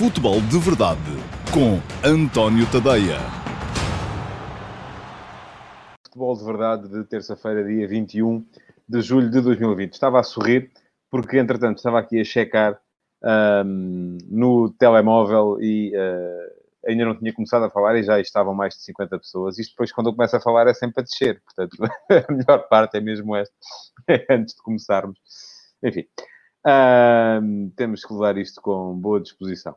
Futebol de Verdade com António Tadeia. Futebol de Verdade de terça-feira, dia 21 de julho de 2020. Estava a sorrir porque, entretanto, estava aqui a checar um, no telemóvel e uh, ainda não tinha começado a falar e já estavam mais de 50 pessoas. Isto depois, quando eu começo a falar, é sempre a descer. Portanto, a melhor parte é mesmo esta, antes de começarmos. Enfim, um, temos que levar isto com boa disposição.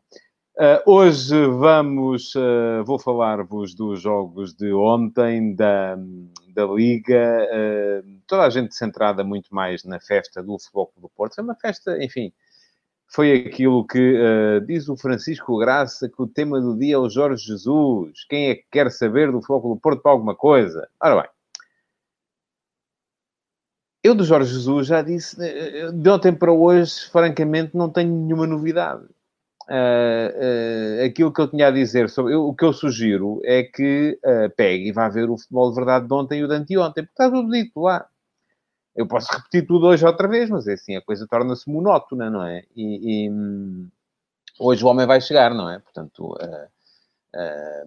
Uh, hoje vamos, uh, vou falar-vos dos jogos de ontem da, da Liga, uh, toda a gente centrada muito mais na festa do Futebol do Porto. É uma festa, enfim, foi aquilo que diz o Francisco Graça, que o tema do dia é o Jorge Jesus. Quem é que quer saber do Futebol do Porto para alguma coisa? Ora bem, eu do Jorge Jesus já disse, de ontem para hoje, francamente, não tenho nenhuma novidade. Uh, uh, aquilo que eu tinha a dizer sobre. Eu, o que eu sugiro é que uh, pegue e vá ver o futebol de verdade de ontem e o de anteontem, porque está tudo dito lá. Eu posso repetir tudo hoje outra vez, mas é assim, a coisa torna-se monótona, não é? E, e hum, hoje o homem vai chegar, não é? Portanto, Uh,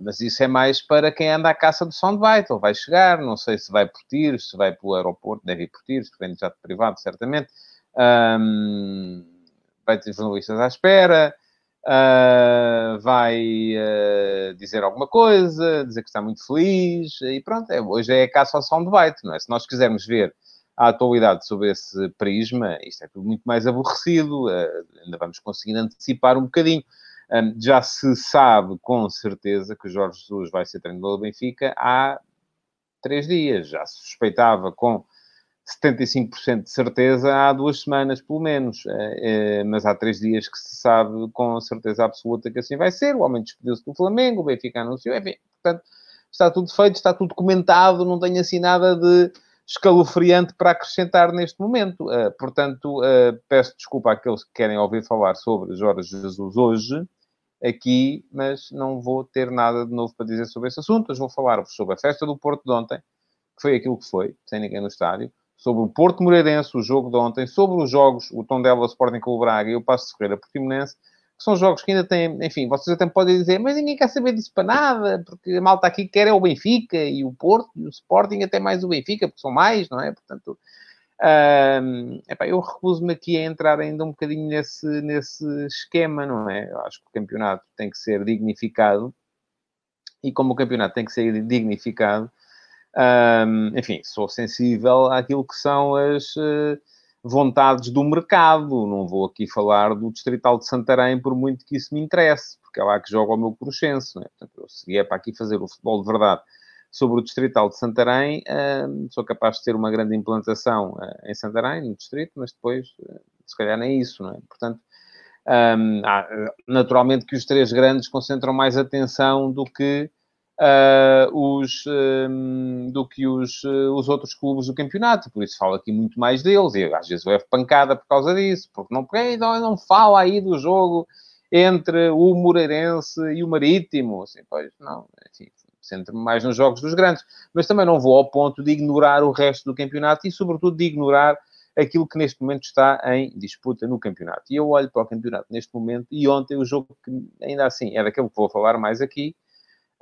mas isso é mais para quem anda à caça do soundbite. Ele vai chegar, não sei se vai por tiros, se vai pelo aeroporto, deve ir por tiros, que vem de jato privado, certamente. Um, vai ter jornalistas à espera, uh, vai uh, dizer alguma coisa, dizer que está muito feliz, e pronto, é, hoje é a caça ao soundbite, não é? Se nós quisermos ver a atualidade sob esse prisma, isto é tudo muito mais aborrecido, ainda vamos conseguir antecipar um bocadinho. Já se sabe com certeza que Jorge Jesus vai ser treinador do Benfica há três dias. Já se suspeitava com 75% de certeza há duas semanas, pelo menos. É, é, mas há três dias que se sabe com certeza absoluta que assim vai ser. O homem despediu-se do Flamengo, o Benfica anunciou, enfim, portanto, está tudo feito, está tudo comentado, não tenho assim nada de escalofriante para acrescentar neste momento. Uh, portanto, peço desculpa àqueles que querem ouvir falar sobre Jorge Jesus hoje, aqui, mas não vou ter nada de novo para dizer sobre esse assunto. Hoje vou falar-vos sobre a festa do Porto de ontem, que foi aquilo que foi, sem ninguém no estádio, sobre o Porto Moreirense, o jogo de ontem, sobre os jogos, o Tondela Sporting Clube Braga e o Passo de Ferreira Portimonense, que são jogos que ainda têm, enfim, vocês até podem dizer, mas ninguém quer saber disso para nada, porque a malta aqui quer é o Benfica e o Porto e o Sporting, até mais o Benfica, porque são mais, não é? Portanto, epá, eu recuso-me aqui a entrar ainda um bocadinho nesse, nesse esquema, não é? Eu acho que o campeonato tem que ser dignificado e como o campeonato tem que ser dignificado, enfim, sou sensível àquilo que são as uh, vontades do mercado. Não vou aqui falar do Distrital de Santarém, por muito que isso me interesse, porque é lá que joga o meu cruxense, não é? Portanto, se vier para aqui fazer o futebol de verdade sobre o Distrital de Santarém, sou capaz de ter uma grande implantação ah, em Santarém, no Distrito, mas depois, ah, se calhar, nem isso, não é? Portanto, um, naturalmente que os três grandes concentram mais atenção do que uh, os, um, do que os, uh, os outros clubes do campeonato, por isso falo aqui muito mais deles, e às vezes eu levo pancada por causa disso, porque não, não, não fala aí do jogo entre o Moreirense e o Marítimo, assim, pois, não, enfim, centro-me mais nos jogos dos grandes, mas também não vou ao ponto de ignorar o resto do campeonato e, sobretudo, de ignorar aquilo que neste momento está em disputa no campeonato. E eu olho para o campeonato neste momento e ontem o jogo que, ainda assim, é daquele que vou falar mais aqui,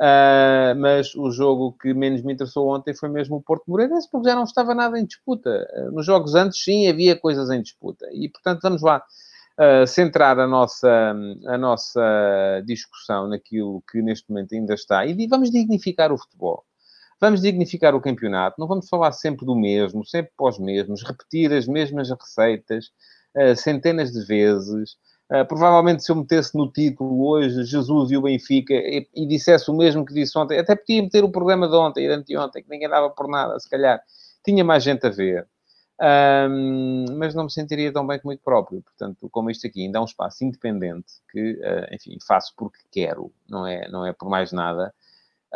Uh, mas o jogo que menos me interessou ontem foi mesmo o Porto Moreirense, porque já não estava nada em disputa. Uh, nos jogos antes, sim, havia coisas em disputa. E, portanto, vamos lá uh, centrar a nossa, a nossa discussão naquilo que neste momento ainda está e vamos dignificar o futebol. Vamos dignificar o campeonato, não vamos falar sempre do mesmo, sempre os mesmos, repetir as mesmas receitas uh, centenas de vezes. Uh, provavelmente, se eu metesse no título hoje Jesus e o Benfica e, e, dissesse o mesmo que disse ontem, até podia meter o programa de ontem e de anteontem, que ninguém dava por nada, se calhar tinha mais gente a ver. Um, mas não me sentiria tão bem comigo próprio. Portanto, como isto aqui ainda é um espaço independente que, uh, enfim, faço porque quero, não é, não é por mais nada.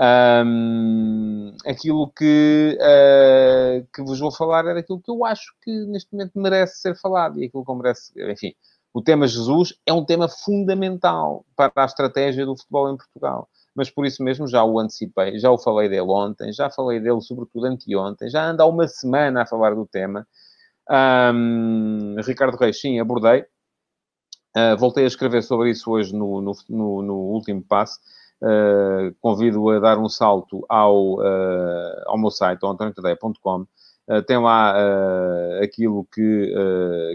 Um, aquilo que, uh, que vos vou falar era aquilo que eu acho que neste momento merece ser falado e aquilo que merece, enfim, o tema Jesus é um tema fundamental para a estratégia do futebol em Portugal mas por isso mesmo já o antecipei, já o falei dele ontem, já falei dele sobretudo anteontem, já ando há uma semana a falar do tema. Um, Ricardo Reis, sim, abordei. Uh, voltei a escrever sobre isso hoje no, no, no, no último passo. Uh, convido a dar um salto ao, uh, ao meu site, antoniotadeia.com. Uh, tem lá aquilo que,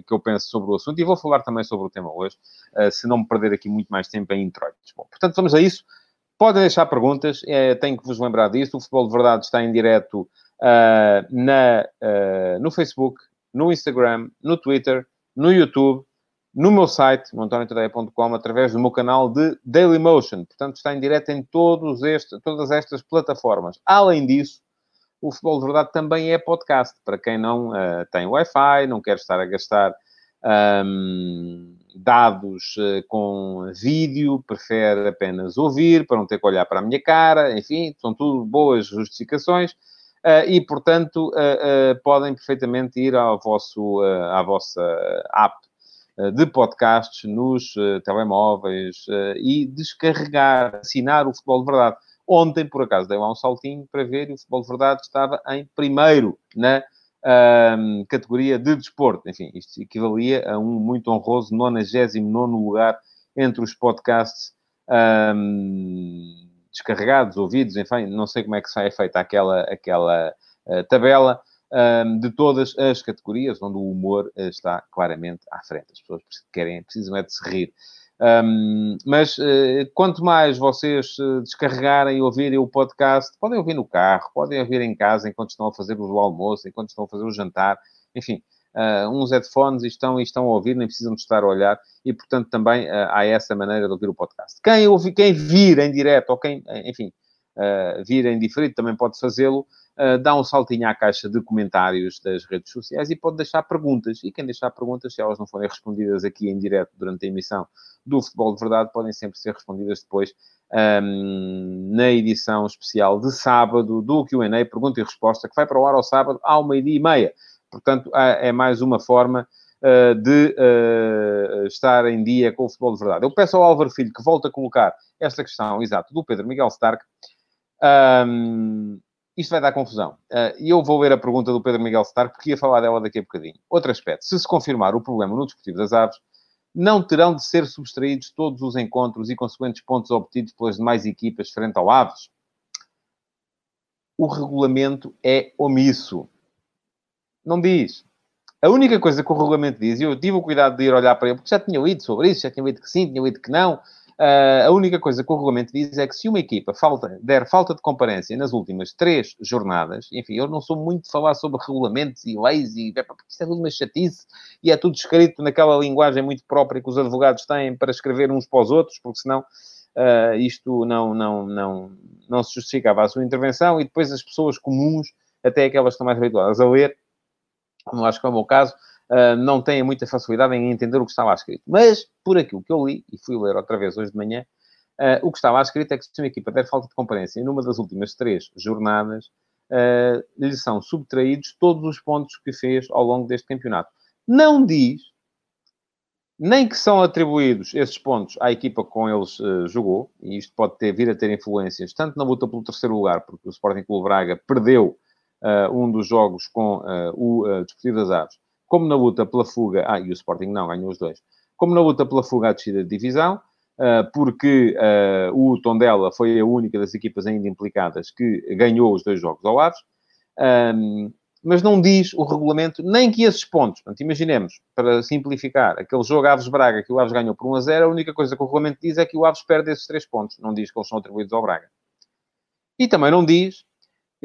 que eu penso sobre o assunto e vou falar também sobre o tema hoje, se não me perder aqui muito mais tempo em introitos. Bom, portanto, vamos a isso. Podem deixar perguntas, é, tenho que vos lembrar disso. O Futebol de Verdade está em direto na, no Facebook, no Instagram, no Twitter, no YouTube no meu site, montoniotadeia.com, através do meu canal de Dailymotion. Portanto, está em direto em todos este, todas estas plataformas. Além disso, o Futebol de Verdade também é podcast. Para quem não uh, tem Wi-Fi, não quer estar a gastar um, dados uh, com vídeo, prefere apenas ouvir, para não ter que olhar para a minha cara, enfim, são tudo boas justificações. Uh, e, portanto, podem perfeitamente ir ao vosso, à vossa app eh, de podcasts nos telemóveis e descarregar, assinar o Futebol de Verdade. Ontem, por acaso, dei lá um saltinho para ver e o Futebol de Verdade estava em primeiro na uh, categoria de desporto. Enfim, isto equivalia a um muito honroso 99 lugar entre os podcasts um, descarregados, ouvidos, enfim, não sei como é que sai feita aquela, aquela tabela um, de todas as categorias, onde o humor uh, está claramente à frente. As pessoas querem, precisam é de se rir. Um, mas uh, quanto mais vocês uh, descarregarem e ouvirem o podcast, podem ouvir no carro, podem ouvir em casa enquanto estão a fazer o almoço, enquanto estão a fazer o jantar, enfim, uh, uns headphones e estão, e estão a ouvir, nem precisam de estar a olhar, e portanto também há essa maneira de ouvir o podcast. Quem, ouve, quem vir em direto, ou quem, enfim, vir em diferido também pode fazê-lo, uh, dá um saltinho à caixa de comentários das redes sociais e pode deixar perguntas. E quem deixar perguntas, se elas não forem respondidas aqui em direto durante a emissão do Futebol de Verdade, podem sempre ser respondidas depois um, na edição especial de sábado do Q&A, pergunta e resposta, que vai para o ar ao sábado ao meio-dia e meia. Portanto, é mais uma forma uh, de uh, estar em dia com o futebol de verdade. Eu peço ao Álvaro Filho que volte a colocar esta questão, exato, do Pedro Miguel Stark. Um, isto vai dar confusão. Ah, e eu vou ler a pergunta do Pedro Miguel Stark, porque ia falar dela daqui a bocadinho. Outro aspecto. Se se confirmar o problema no Desportivo das Aves, não terão de ser subtraídos todos os encontros e consequentes pontos obtidos pelas demais equipas frente ao Aves? O regulamento é omisso. Não diz. A única coisa que o regulamento diz, e eu tive o cuidado de ir olhar para ele, porque já tinha lido sobre isso, já tinha lido que sim, tinha lido que não, Uh, a única coisa que o regulamento diz é que se uma equipa falta, der falta de comparência nas últimas três jornadas, enfim, eu não sou muito de falar sobre regulamentos e leis e porque isto é tudo uma chatice e é tudo escrito naquela linguagem muito própria que os advogados têm para escrever uns para os outros, porque senão uh, isto não, não, não, não se justificava a sua intervenção e depois as pessoas comuns, até aquelas que estão mais habituadas a ler, como acho que é o meu caso, uh, não têm muita facilidade em entender o que está lá escrito. Mas, por aquilo que eu li, e fui ler outra vez hoje de manhã, uh, o que está lá escrito é que se uma equipa der falta de comparência numa das últimas três jornadas, uh, lhe são subtraídos todos os pontos que fez ao longo deste campeonato. Não diz nem que são atribuídos esses pontos à equipa com eles uh, jogou, e isto pode ter, vir a ter influências tanto na luta pelo terceiro lugar, porque o Sporting Clube Braga perdeu uh, um dos jogos com uh, o Desportivo das Aves, como na luta pela fuga, ah, e o Sporting não, ganhou os dois, como na luta pela fuga à descida de divisão, uh, porque uh, o Tondela foi a única das equipas ainda implicadas que ganhou os dois jogos ao Aves, mas não diz o regulamento nem que esses pontos, portanto, imaginemos, para simplificar, aquele jogo Aves-Braga que o Aves ganhou por 1 a 0, a única coisa que o regulamento diz é que o Aves perde esses três pontos, não diz que eles são atribuídos ao Braga. E também não diz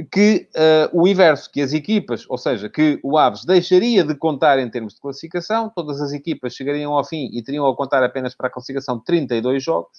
que uh, o inverso, que as equipas, ou seja, que o Aves deixaria de contar em termos de classificação, todas as equipas chegariam ao fim e teriam a contar apenas para a classificação 32 jogos,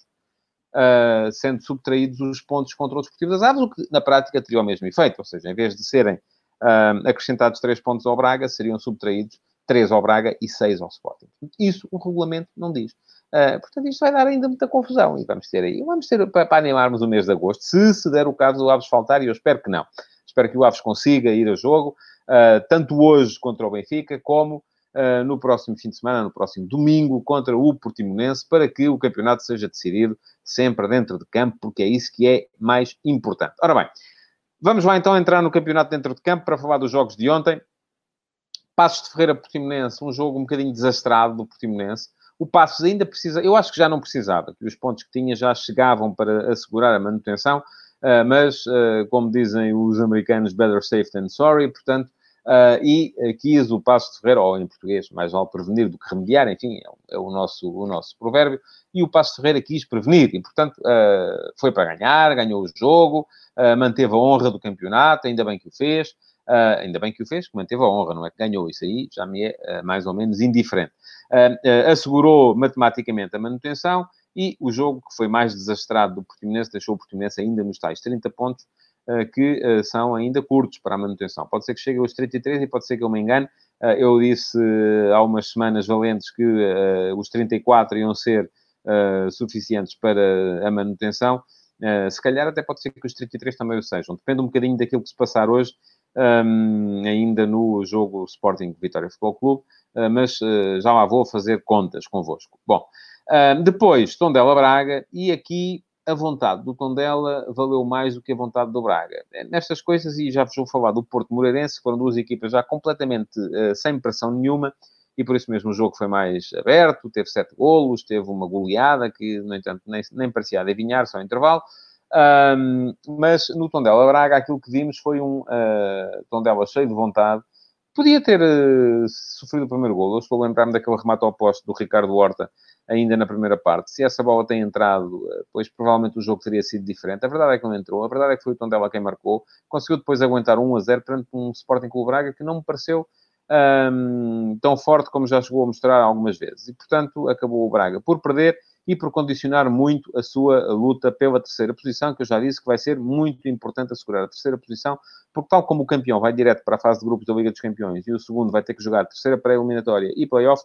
uh, sendo subtraídos os pontos contra o Desportivo das Aves, o que na prática teria o mesmo efeito, ou seja, em vez de serem uh, acrescentados 3 pontos ao Braga, seriam subtraídos 3 ao Braga e 6 ao Sporting. Isso o regulamento não diz. Uh, portanto, isto vai dar ainda muita confusão e vamos ter aí, vamos ter para, para animarmos o mês de agosto, se se der o caso do Aves faltar, e eu espero que não. Espero que o Aves consiga ir a jogo, uh, tanto hoje contra o Benfica, como uh, no próximo fim de semana, no próximo domingo, contra o Portimonense, para que o campeonato seja decidido sempre dentro de campo, porque é isso que é mais importante. Ora bem, vamos lá então entrar no campeonato dentro de campo para falar dos jogos de ontem. Passos de Ferreira Portimonense, um jogo um bocadinho desastrado do Portimonense O Passos ainda precisa, eu acho que já não precisava, que os pontos que tinha já chegavam para assegurar a manutenção, uh, mas, uh, como dizem os americanos, better safe than sorry, portanto, uh, e quis o Passo de Ferreira, ou em português, mais vale prevenir do que remediar, enfim, é, é o, nosso, o nosso provérbio, e o Passo de Ferreira quis prevenir, e portanto foi para ganhar, ganhou o jogo, manteve a honra do campeonato, ainda bem que o fez, Uh, ainda bem que o fez, que manteve a honra, não é que ganhou isso aí, já me é uh, mais ou menos indiferente. Uh, assegurou matematicamente a manutenção e o jogo que foi mais desastrado do Portimonense deixou o Portimonense ainda nos tais 30 pontos, que são ainda curtos para a manutenção. Pode ser que chegue aos 33 e pode ser que eu me engane. eu disse há umas semanas valentes que os 34 iam ser suficientes para a manutenção. se calhar até pode ser que os 33 também o sejam. Depende um bocadinho daquilo que se passar hoje um, ainda no jogo Sporting Vitória Futebol Clube, uh, mas uh, já lá vou fazer contas convosco. Bom, uh, depois Tondela Braga, e aqui a vontade do Tondela valeu mais do que a vontade do Braga. É, nestas coisas, e já vos vou falar do Porto Moreirense, foram duas equipas já completamente sem pressão nenhuma, e por isso mesmo o jogo foi mais aberto, teve sete golos, teve uma goleada que, no entanto, nem, nem parecia adivinhar, só intervalo. Um, mas no Tondela Braga, aquilo que vimos foi um uh, Tondela cheio de vontade. Podia ter uh, sofrido o primeiro gol. Eu estou a lembrar-me daquele remate ao posto do Ricardo Horta, ainda na primeira parte. Se essa bola tem entrado, uh, pois provavelmente o jogo teria sido diferente. A verdade é que não entrou. A verdade é que foi o Tondela quem marcou. Conseguiu depois aguentar 1 a 0 perante um Sporting Clube Braga que não me pareceu um, tão forte como já chegou a mostrar algumas vezes. E, portanto, acabou o Braga por perder e por condicionar muito a sua luta pela terceira posição, que eu já disse que vai ser muito importante assegurar a terceira posição, porque tal como o campeão vai direto para a fase de grupos da Liga dos Campeões e o segundo vai ter que jogar terceira pré-eliminatória e play-off,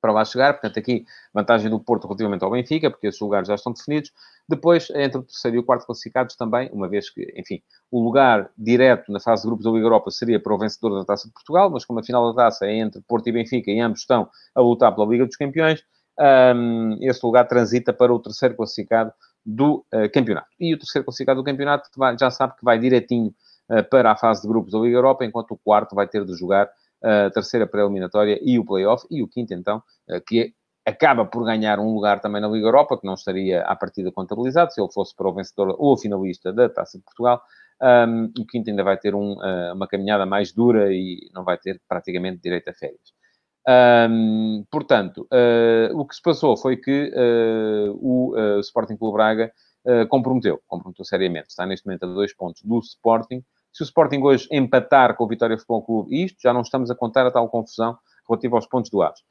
para lá chegar, portanto aqui vantagem do Porto relativamente ao Benfica, porque esses lugares já estão definidos. Depois, entre o terceiro e o quarto classificados também, uma vez que, enfim, o lugar direto na fase de grupos da Liga Europa seria para o vencedor da Taça de Portugal, mas como a final da Taça é entre Porto e Benfica e ambos estão a lutar pela Liga dos Campeões, um, esse lugar transita para o terceiro classificado do uh, campeonato. E o terceiro classificado do campeonato vai, já sabe que vai direitinho uh, para a fase de grupos da Liga Europa, enquanto o quarto vai ter de jogar a terceira pré-eliminatória e o play-off, e o quinto, então, que acaba por ganhar um lugar também na Liga Europa, que não estaria à partida contabilizado, se ele fosse para o vencedor ou finalista da Taça de Portugal. Um, o quinto ainda vai ter um, uma caminhada mais dura e não vai ter praticamente direito a férias. Um, portanto, uh, o que se passou foi que uh, o uh, Sporting Clube Braga comprometeu, comprometeu seriamente. Está neste momento a dois pontos do Sporting. Se o Sporting hoje empatar com o Vitória Futebol Clube, isto já não estamos a contar a tal confusão relativa aos pontos do Aves.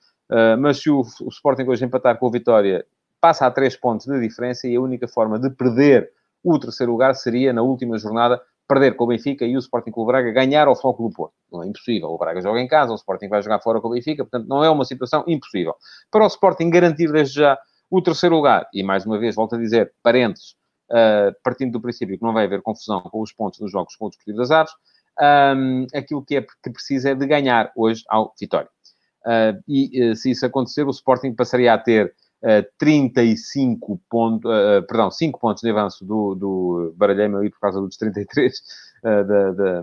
mas se o, o Sporting hoje empatar com o Vitória, passa a três pontos de diferença e a única forma de perder o terceiro lugar seria na última jornada perder com o Benfica e o Sporting Clube Braga ganhar ao Foco do Porto. Não é impossível. O Braga joga em casa, o Sporting vai jogar fora com o Benfica, portanto não é uma situação impossível. Para o Sporting garantir desde já o terceiro lugar, e mais uma vez, volto a dizer, parentes, uh, partindo do princípio que não vai haver confusão com os pontos nos jogos com o Desportivo das Aves, um, aquilo que é que precisa é de ganhar hoje ao Vitória. Uh, e uh, se isso acontecer, o Sporting passaria a ter uh, 35 pontos, uh, perdão, 5 pontos de avanço do, do baralhei-me ali por causa dos 33 uh, da, da,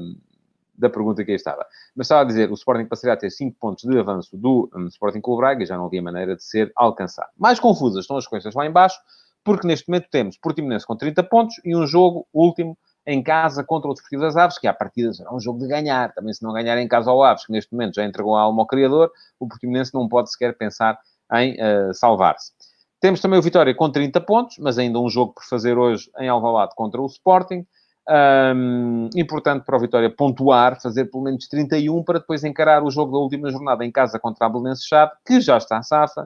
da, pergunta que aí estava. Mas estava a dizer, o Sporting passaria a ter 5 pontos de avanço do um, Sporting Clube Braga, já não havia maneira de ser alcançado. Mais confusas estão as coisas lá embaixo, porque neste momento temos Portimonense com 30 pontos e um jogo último em casa contra o Desportivo das Aves, que à partida será um jogo de ganhar. Também se não ganhar em casa ao Aves, que neste momento já entregou a alma ao criador, o Portimonense não pode sequer pensar em uh, salvar-se. Temos também o Vitória com 30 pontos, mas ainda um jogo por fazer hoje em Alvalade contra o Sporting. Um, importante para o Vitória pontuar, fazer pelo menos 31 para depois encarar o jogo da última jornada em casa contra a Belenense Chave, que já está safa,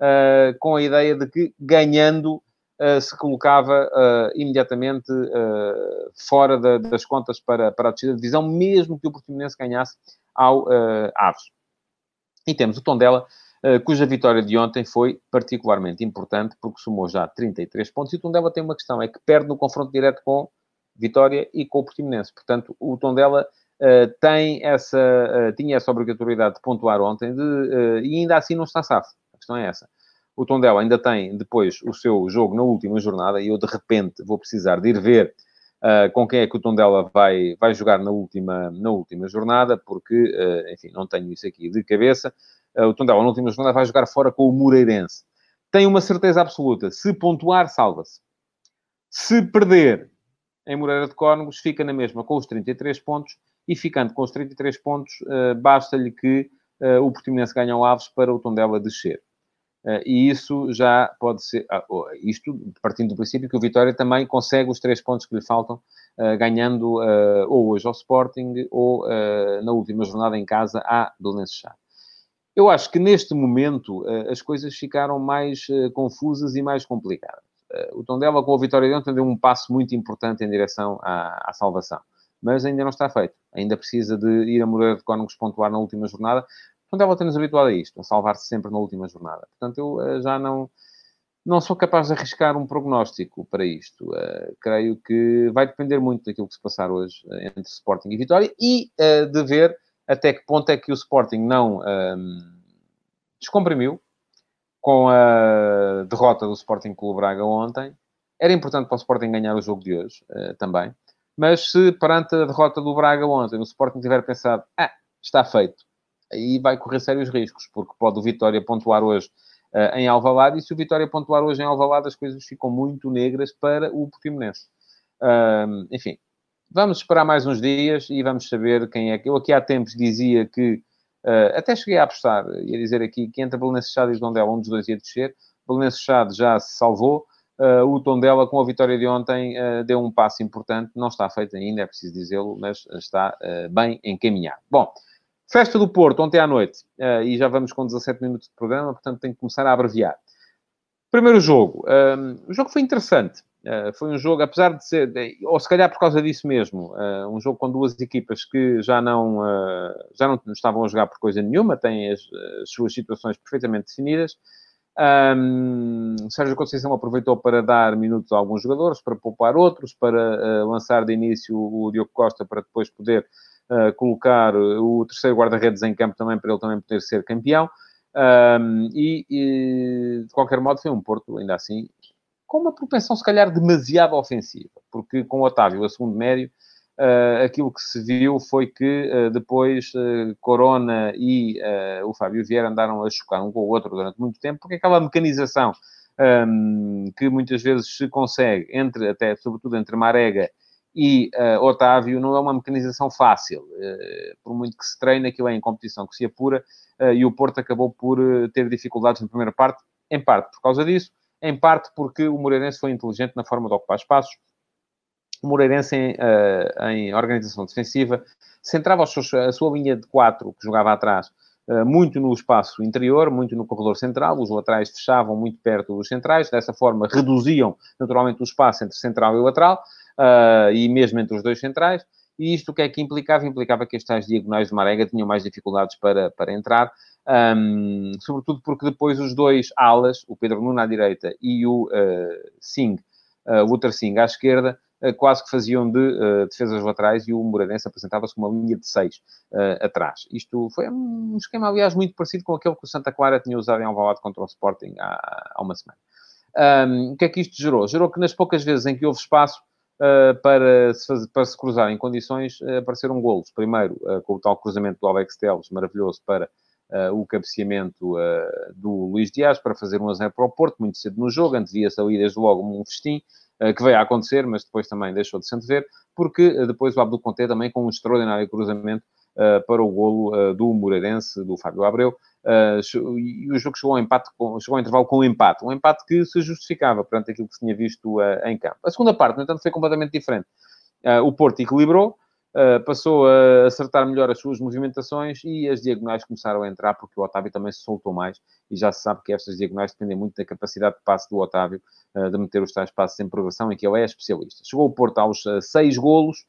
uh, com a ideia de que ganhando uh, se colocava uh, imediatamente fora da, das contas para, para a descida de divisão, mesmo que o Portimonense ganhasse ao Aves. E temos o Tondela cuja vitória de ontem foi particularmente importante, porque somou já 33 pontos. E o Tondela tem uma questão, é que perde no confronto direto com Vitória e com o Portimonense. Portanto, o Tondela uh, tem essa, uh, tinha essa obrigatoriedade de pontuar ontem de, uh, e ainda assim não está safo. A questão é essa. O Tondela ainda tem depois o seu jogo na última jornada e eu de repente vou precisar de ir ver com quem é que o Tondela vai, vai jogar na última, na última jornada, porque, enfim, não tenho isso aqui de cabeça. O Tondela, na última jornada, vai jogar fora com o Moreirense. Tem uma certeza absoluta. Se pontuar, salva-se. Se perder em Moreira de Córnegos, fica na mesma com os 33 pontos e ficando com os 33 pontos, basta-lhe que o Portimonense ganhe ao Aves para o Tondela descer. E isso já pode ser, uh, isto partindo do princípio que o Vitória também consegue os três pontos que lhe faltam, ganhando ou hoje ao Sporting ou na última jornada em casa à Belenenses Chá. Eu acho que neste momento as coisas ficaram mais confusas e mais complicadas. o Tondela com a Vitória de ontem deu um passo muito importante em direção à, à salvação mas ainda não está feito. Ainda precisa de ir a Moreira de Cónegos pontuar na última jornada, Tondela então, tem-nos habituado a isto, a salvar-se sempre na última jornada. Portanto, eu uh, já não, não sou capaz de arriscar um prognóstico para isto. Uh, creio que vai depender muito daquilo que se passar hoje uh, entre Sporting e Vitória e de ver até que ponto é que o Sporting não ehm, descomprimiu com a derrota do Sporting Clube Braga ontem. Era importante para o Sporting ganhar o jogo de hoje também. Mas se perante a derrota do Braga ontem o Sporting tiver pensado, ah, está feito, aí vai correr sérios riscos, porque pode o Vitória pontuar hoje uh, em Alvalade, e se o Vitória pontuar hoje em Alvalade, as coisas ficam muito negras para o Portimonense. Uh, enfim, vamos esperar mais uns dias e vamos saber quem é que... Eu aqui há tempos dizia que, uh, até cheguei a apostar, ia dizer aqui, que entre Belenenses Chade e Tondela, um dos dois ia descer, Belenenses Chade já se salvou, Uh, o Tondela, com a vitória de ontem, uh, deu um passo importante. Não está feito ainda, é preciso dizê-lo, mas está bem encaminhado. Bom, Festa do Porto, ontem à noite, e já vamos com 17 minutos de programa, portanto tenho que começar a abreviar. Primeiro jogo. O jogo foi interessante. Uh, foi um jogo, apesar de ser, ou se calhar por causa disso mesmo, uh, um jogo com duas equipas que já não, já não estavam a jogar por coisa nenhuma, têm as, as suas situações perfeitamente definidas. Um, Sérgio Conceição aproveitou para dar minutos a alguns jogadores, para poupar outros, para lançar de início o Diogo Costa para depois poder uh, colocar o terceiro guarda-redes em campo também, para ele também poder ser campeão. Um, e, e, de qualquer modo, foi um Porto, ainda assim, com uma propensão, se calhar, demasiado ofensiva, porque com o Otávio, a segundo médio, uh, aquilo que se viu foi que uh, depois uh, Corona e o Fábio Vieira andaram a chocar um com o outro durante muito tempo, porque aquela mecanização um, que muitas vezes se consegue, entre, até sobretudo entre Marega e Otávio não é uma mecanização fácil. Por muito que se treine, aquilo é em competição que se apura, e o Porto acabou por ter dificuldades na primeira parte, em parte por causa disso, em parte porque o Moreirense foi inteligente na forma de ocupar espaços. O Moreirense, em, em organização defensiva, centrava a sua linha de quatro, que jogava atrás, muito no espaço interior, muito no corredor central, os laterais fechavam muito perto dos centrais, dessa forma reduziam naturalmente o espaço entre central e lateral, uh, e mesmo entre os dois centrais. E isto o que é que implicava? Implicava que estes diagonais de Marega tinham mais dificuldades para, para entrar, um, sobretudo porque depois os dois alas, o Pedro Nuno à direita e o uh, Singh, uh, o Luther Singh à esquerda, uh, quase que faziam de uh, defesas laterais e o Moreirense apresentava-se com uma linha de seis atrás. Isto foi um esquema, aliás, muito parecido com aquele que o Santa Clara tinha usado em Alvalade contra o Sporting há, há uma semana. Um, o que é que isto gerou? Gerou que nas poucas vezes em que houve espaço, uh, para, se fazer, para se cruzar em condições, uh, apareceram golos. Primeiro, uh, com o tal cruzamento do Alex Teles, maravilhoso, para o cabeceamento do Luís Dias, para fazer um a 0 para o Porto, muito cedo no jogo, antevia-se ali desde logo um festim, que veio a acontecer, mas depois também deixou de se antever, porque depois o Abdul Conté também com um extraordinário cruzamento para o golo do Moreirense, do Fábio Abreu, Uh, e o jogo chegou ao, empate com, chegou ao intervalo com um empate. Um empate que se justificava perante aquilo que se tinha visto uh, em campo. A segunda parte, no entanto, foi completamente diferente. Uh, o Porto equilibrou, passou a acertar melhor as suas movimentações e as diagonais começaram a entrar porque o Otávio também se soltou mais e já se sabe que estas diagonais dependem muito da capacidade de passe do Otávio de meter os tais passos em progressão em que ele é especialista. Chegou o Porto aos seis golos,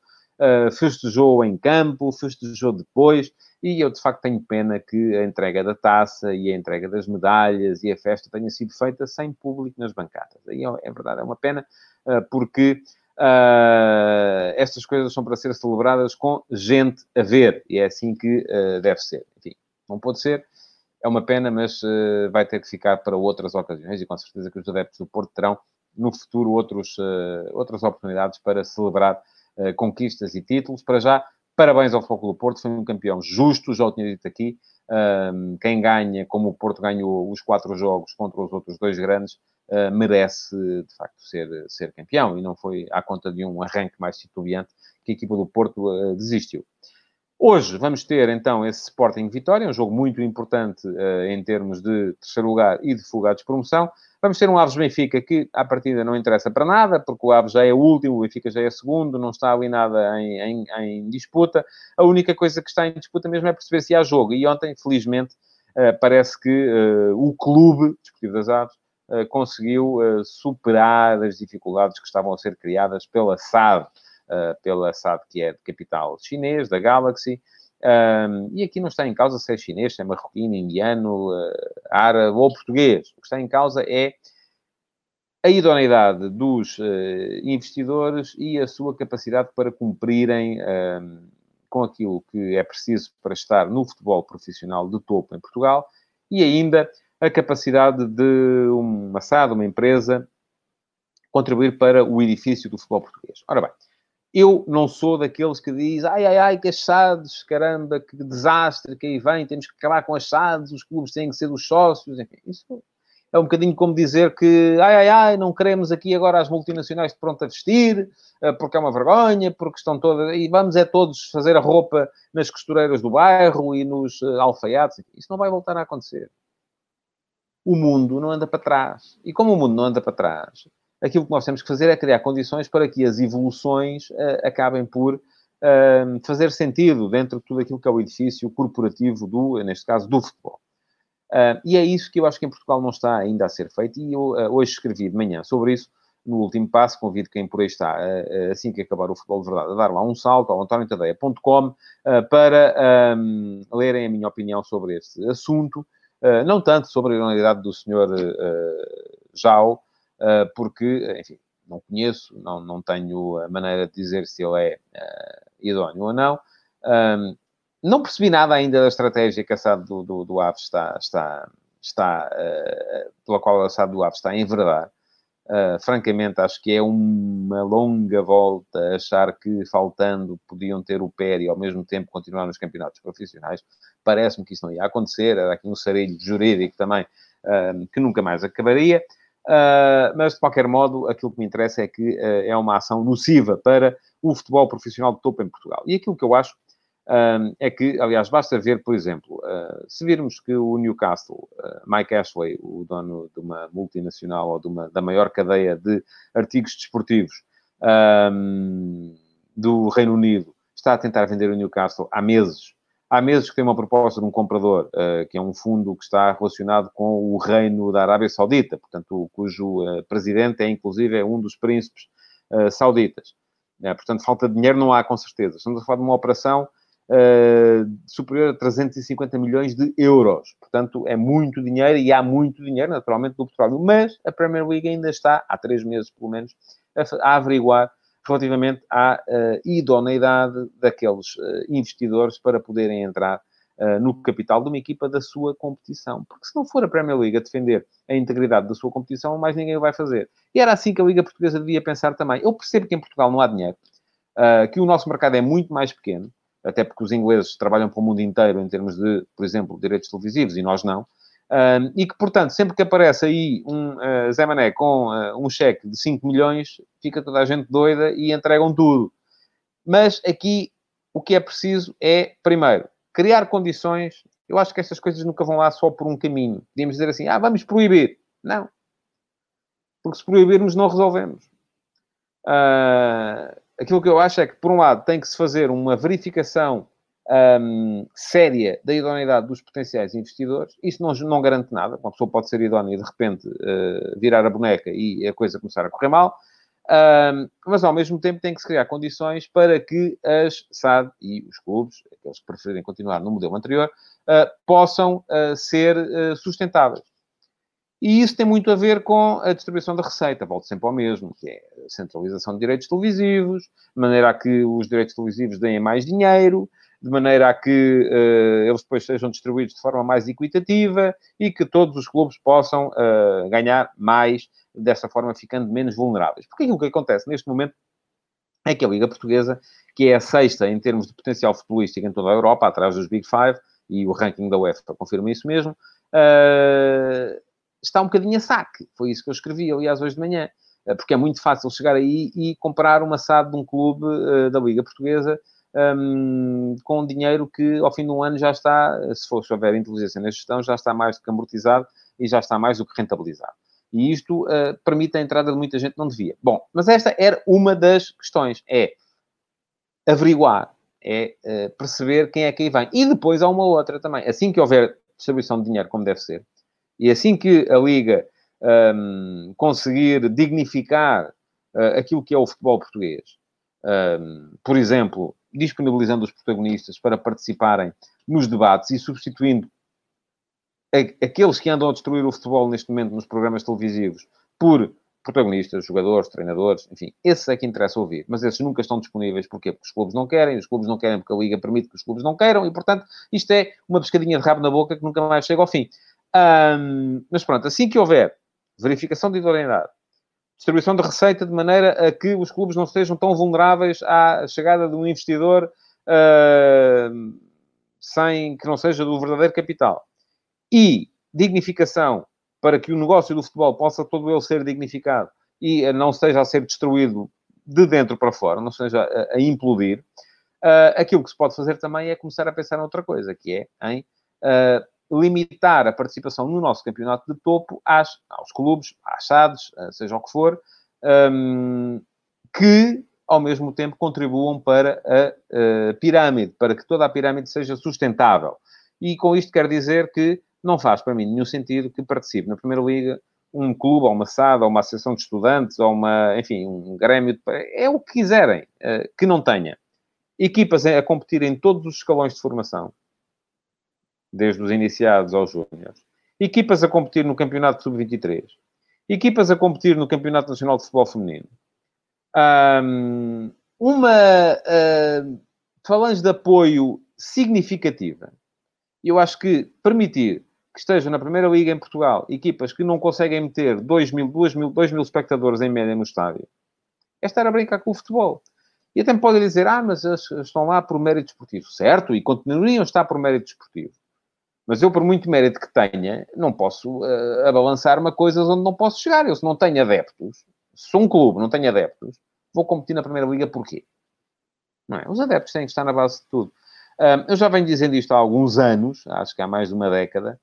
festejou em campo, festejou depois, e eu, de facto, tenho pena que a entrega da taça e a entrega das medalhas e a festa tenha sido feita sem público nas bancadas. Aí é, é verdade, é uma pena, uh, porque uh, estas coisas são para ser celebradas com gente a ver, e é assim que uh, deve ser. Enfim, não pode ser, é uma pena, mas vai ter que ficar para outras ocasiões, e com certeza que os adeptos do Porto terão no futuro outros, outras oportunidades para celebrar conquistas e títulos. Para já, Parabéns ao Futebol do Porto, foi um campeão justo, já o tinha dito aqui. Quem ganha, como o Porto ganhou os quatro jogos contra os outros dois grandes, uh, merece de facto ser, ser campeão e não foi à conta de um arranque mais titubeante que a equipa do Porto uh, desistiu. Hoje vamos ter então esse Sporting Vitória, um jogo muito importante uh, em termos de terceiro lugar e de fuga à despromoção. Vamos ter um Aves Benfica que, à partida, não interessa para nada, porque o Aves já é o último, o Benfica já é segundo, não está ali nada em, em, em, disputa. A única coisa que está em disputa mesmo é perceber se há jogo. E ontem, felizmente, uh, parece que uh, o clube, Desportivo das Aves, conseguiu superar as dificuldades que estavam a ser criadas pela SAD pela SAD, que é de capital chinês, da Galaxy. Um, e aqui não está em causa se é chinês, se é marroquino, indiano, uh, árabe ou português. O que está em causa é a idoneidade dos uh, investidores e a sua capacidade para cumprirem um, com aquilo que é preciso para estar no futebol profissional de topo em Portugal e ainda a capacidade de uma SAD, uma empresa, contribuir para o edifício do futebol português. Ora bem, eu não sou daqueles que diz ai, ai, ai, que achados, caramba, que desastre, que aí vem, temos que acabar com achados, os clubes têm que ser dos sócios, enfim, isso é um bocadinho como dizer que, ai, ai, ai, não queremos aqui agora as multinacionais de pronto a vestir, eh, porque é uma vergonha, porque estão todas, e vamos é todos fazer a roupa nas costureiras do bairro e nos eh, alfaiates, isso não vai voltar a acontecer. O mundo não anda para trás. E como o mundo não anda para trás, aquilo que nós temos que fazer é criar condições para que as evoluções uh, acabem por uh, fazer sentido dentro de tudo aquilo que é o edifício corporativo do, neste caso, do futebol. Uh, e é isso que eu acho que em Portugal não está ainda a ser feito, e eu hoje escrevi de manhã sobre isso, no último passo, convido quem por aí está, assim que acabar o futebol de verdade, a dar lá um salto ao antoniotadeia.com para um, lerem a minha opinião sobre este assunto, não tanto sobre a idoneidade do senhor ah, porque, enfim, não conheço, não, não tenho a maneira de dizer se ele é uh, idóneo ou não. Não percebi nada ainda da estratégia que a SAD do, do, do Aves está, está, está uh, pela qual a SAD do Aves está a enverdar. Uh, francamente, acho que é uma longa volta achar que, faltando, podiam ter o pé e, ao mesmo tempo, continuar nos campeonatos profissionais. Parece-me que isso não ia acontecer. Era aqui um sarilho jurídico também uh, que nunca mais acabaria. Uh, mas, de qualquer modo, aquilo que me interessa é que uh, é uma ação nociva para o futebol profissional de topo em Portugal. E aquilo que eu acho uh, é que, aliás, basta ver, por exemplo, se virmos que o Newcastle, Mike Ashley, o dono de uma multinacional ou de uma, da maior cadeia de artigos desportivos do Reino Unido, está a tentar vender o Newcastle há meses Há meses que tem uma proposta de um comprador, uh, que é um fundo que está relacionado com o reino da Arábia Saudita, portanto, cujo uh, presidente é, inclusive, é um dos príncipes uh, sauditas. portanto, falta de dinheiro não há, com certeza. Estamos a falar de uma operação superior a 350 milhões de euros. Portanto, é muito dinheiro e há muito dinheiro, naturalmente, do petróleo. Mas a Premier League ainda está, há três meses pelo menos, a, a averiguar relativamente à uh, idoneidade daqueles uh, investidores para poderem entrar uh, no capital de uma equipa da sua competição. Porque se não for a Premier League a defender a integridade da sua competição, mais ninguém o vai fazer. E era assim que a Liga Portuguesa devia pensar também. Eu percebo que em Portugal não há dinheiro, que o nosso mercado é muito mais pequeno, até porque os ingleses trabalham para o mundo inteiro em termos de, por exemplo, direitos televisivos e nós não. Um, e que, portanto, sempre que aparece aí um uh, Zé Mané com uh, um cheque de 5 milhões, fica toda a gente doida e entregam tudo. Mas aqui o que é preciso é, primeiro, criar condições. Eu acho que estas coisas nunca vão lá só por um caminho. Podíamos dizer assim, ah, vamos proibir. Não. Porque se proibirmos, não resolvemos. Uh, aquilo que eu acho é que, por um lado, tem que se fazer uma verificação um, séria da idoneidade dos potenciais investidores. Isso não, não garante nada. Uma pessoa pode ser idónea e, de repente, uh, virar a boneca e a coisa começar a correr mal. Um, mas, ao mesmo tempo, tem que se criar condições para que as SAD e os clubes, aqueles que preferirem continuar no modelo anterior, uh, possam uh, ser sustentáveis. E isso tem muito a ver com a distribuição da receita. Volto sempre ao mesmo, que é a centralização de direitos televisivos, de maneira a que os direitos televisivos deem mais dinheiro, de maneira a que uh, eles depois sejam distribuídos de forma mais equitativa e que todos os clubes possam uh, ganhar mais, dessa forma ficando menos vulneráveis. Porque aquilo que acontece neste momento é que a Liga Portuguesa, que é a sexta em termos de potencial futebolístico em toda a Europa, atrás dos Big Five, e o ranking da UEFA confirma isso mesmo, uh, está um bocadinho a saque. Foi isso que eu escrevi, aliás, hoje de manhã. Porque é muito fácil chegar aí e comprar uma SAD de um clube da Liga Portuguesa um, com dinheiro que ao fim um ano já está, se for se houver inteligência na gestão, já está mais do que amortizado e já está mais do que rentabilizado. E isto uh, permite a entrada de muita gente que não devia. Bom, mas esta era uma das questões, é averiguar, é uh, perceber quem é que aí vem. E depois há uma outra também. Assim que houver distribuição de dinheiro como deve ser, e assim que a Liga um, conseguir dignificar uh, aquilo que é o futebol português, um, por exemplo, disponibilizando os protagonistas para participarem nos debates e substituindo aqueles que andam a destruir o futebol neste momento nos programas televisivos por protagonistas, jogadores, treinadores, enfim, esses é que interessa ouvir, mas esses nunca estão disponíveis. Porquê? Porque os clubes não querem, os clubes não querem porque a Liga permite que os clubes não queiram e, portanto, isto é uma pescadinha de rabo na boca que nunca mais chega ao fim. Um, mas pronto, assim que houver verificação de idoneidade, distribuição de receita de maneira a que os clubes não estejam tão vulneráveis à chegada de um investidor uh, sem que não seja do verdadeiro capital. E dignificação para que o negócio do futebol possa todo ele ser dignificado e não esteja a ser destruído de dentro para fora, não esteja a, a implodir. Uh, aquilo que se pode fazer também é começar a pensar noutra coisa, que é em uh, limitar a participação no nosso campeonato de topo às, aos clubes, às SADs, seja o que for, um, que ao mesmo tempo contribuam para a, a, pirâmide, para que toda a pirâmide seja sustentável. E com isto quer dizer que não faz para mim nenhum sentido que participe na Primeira Liga um clube, ou uma SAD, ou uma associação de estudantes, ou uma, enfim, um grêmio, de... é o que quiserem, eh, que não tenha equipas a competir em todos os escalões de formação, desde os iniciados aos júniores, equipas a competir no Campeonato Sub-23, equipas a competir no Campeonato Nacional de Futebol Feminino. Um, uma uh, falange de apoio significativa. Eu acho que permitir que estejam na Primeira Liga em Portugal equipas que não conseguem meter 2 mil, 2 mil, 2 mil espectadores em média no estádio, é estar a brincar com o futebol. E até me podem dizer, ah, mas estão lá por mérito esportivo. Certo, e continuariam a estar por mérito esportivo. Mas eu, por muito mérito que tenha, não posso uh, abalançar-me a coisas onde não posso chegar. Eu, se não tenho adeptos, se sou um clube, não tenho adeptos, vou competir na Primeira Liga porquê? Não é? Os adeptos têm que estar na base de tudo. Uh, eu já venho dizendo isto há alguns anos, acho que há mais de uma década.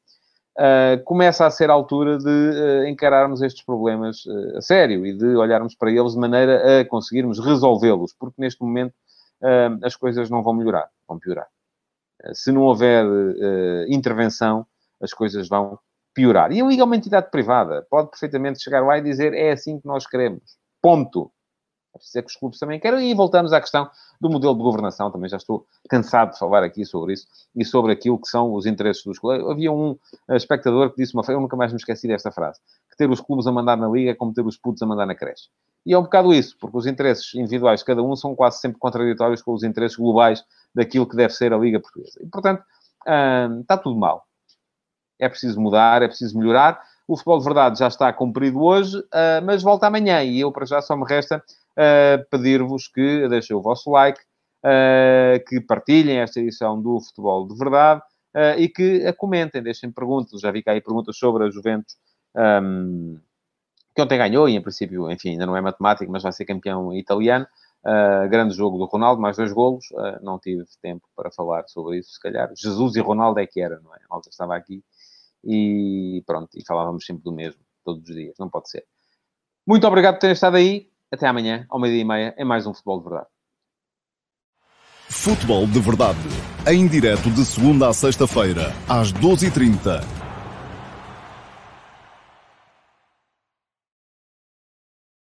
Uh, começa a ser a altura de uh, encararmos estes problemas a sério e de olharmos para eles de maneira a conseguirmos resolvê-los, porque neste momento as coisas não vão melhorar, vão piorar se não houver uh, intervenção, as coisas vão piorar. E a Liga é uma entidade privada. Pode perfeitamente chegar lá e dizer é assim que nós queremos. Ponto. É dizer que os clubes também querem. E voltamos à questão do modelo de governação. Também já estou cansado de falar aqui sobre isso e sobre aquilo que são os interesses dos clubes. Havia um eh, espectador que disse uma frase, eu nunca mais me esqueci desta frase, que ter os clubes a mandar na Liga é como ter os putos a mandar na creche. E é um bocado isso, porque os interesses individuais de cada um são quase sempre contraditórios com os interesses globais daquilo que deve ser a Liga Portuguesa. E, portanto, hum, está tudo mal. É preciso mudar, é preciso melhorar. O futebol de verdade já está cumprido hoje, uh, mas volta amanhã. E eu, para já, só me resta uh, pedir-vos que deixem o vosso like, uh, que partilhem esta edição do Futebol de Verdade e que a comentem, deixem perguntas. Já vi que há aí perguntas sobre a Juventus. Um, que ontem ganhou e, em princípio, enfim, ainda não é matemático, mas vai ser campeão italiano. Uh, grande jogo do Ronaldo, mais dois golos. Uh, não tive tempo para falar sobre isso, se calhar. Jesus e Ronaldo é que era, não é? A estava aqui e pronto, e falávamos sempre do mesmo, todos os dias. Não pode ser. Muito obrigado por terem estado aí. Até amanhã, ao meio-dia e meia, em mais um Futebol de Verdade. Futebol de Verdade, em direto de segunda a sexta-feira, às 12h30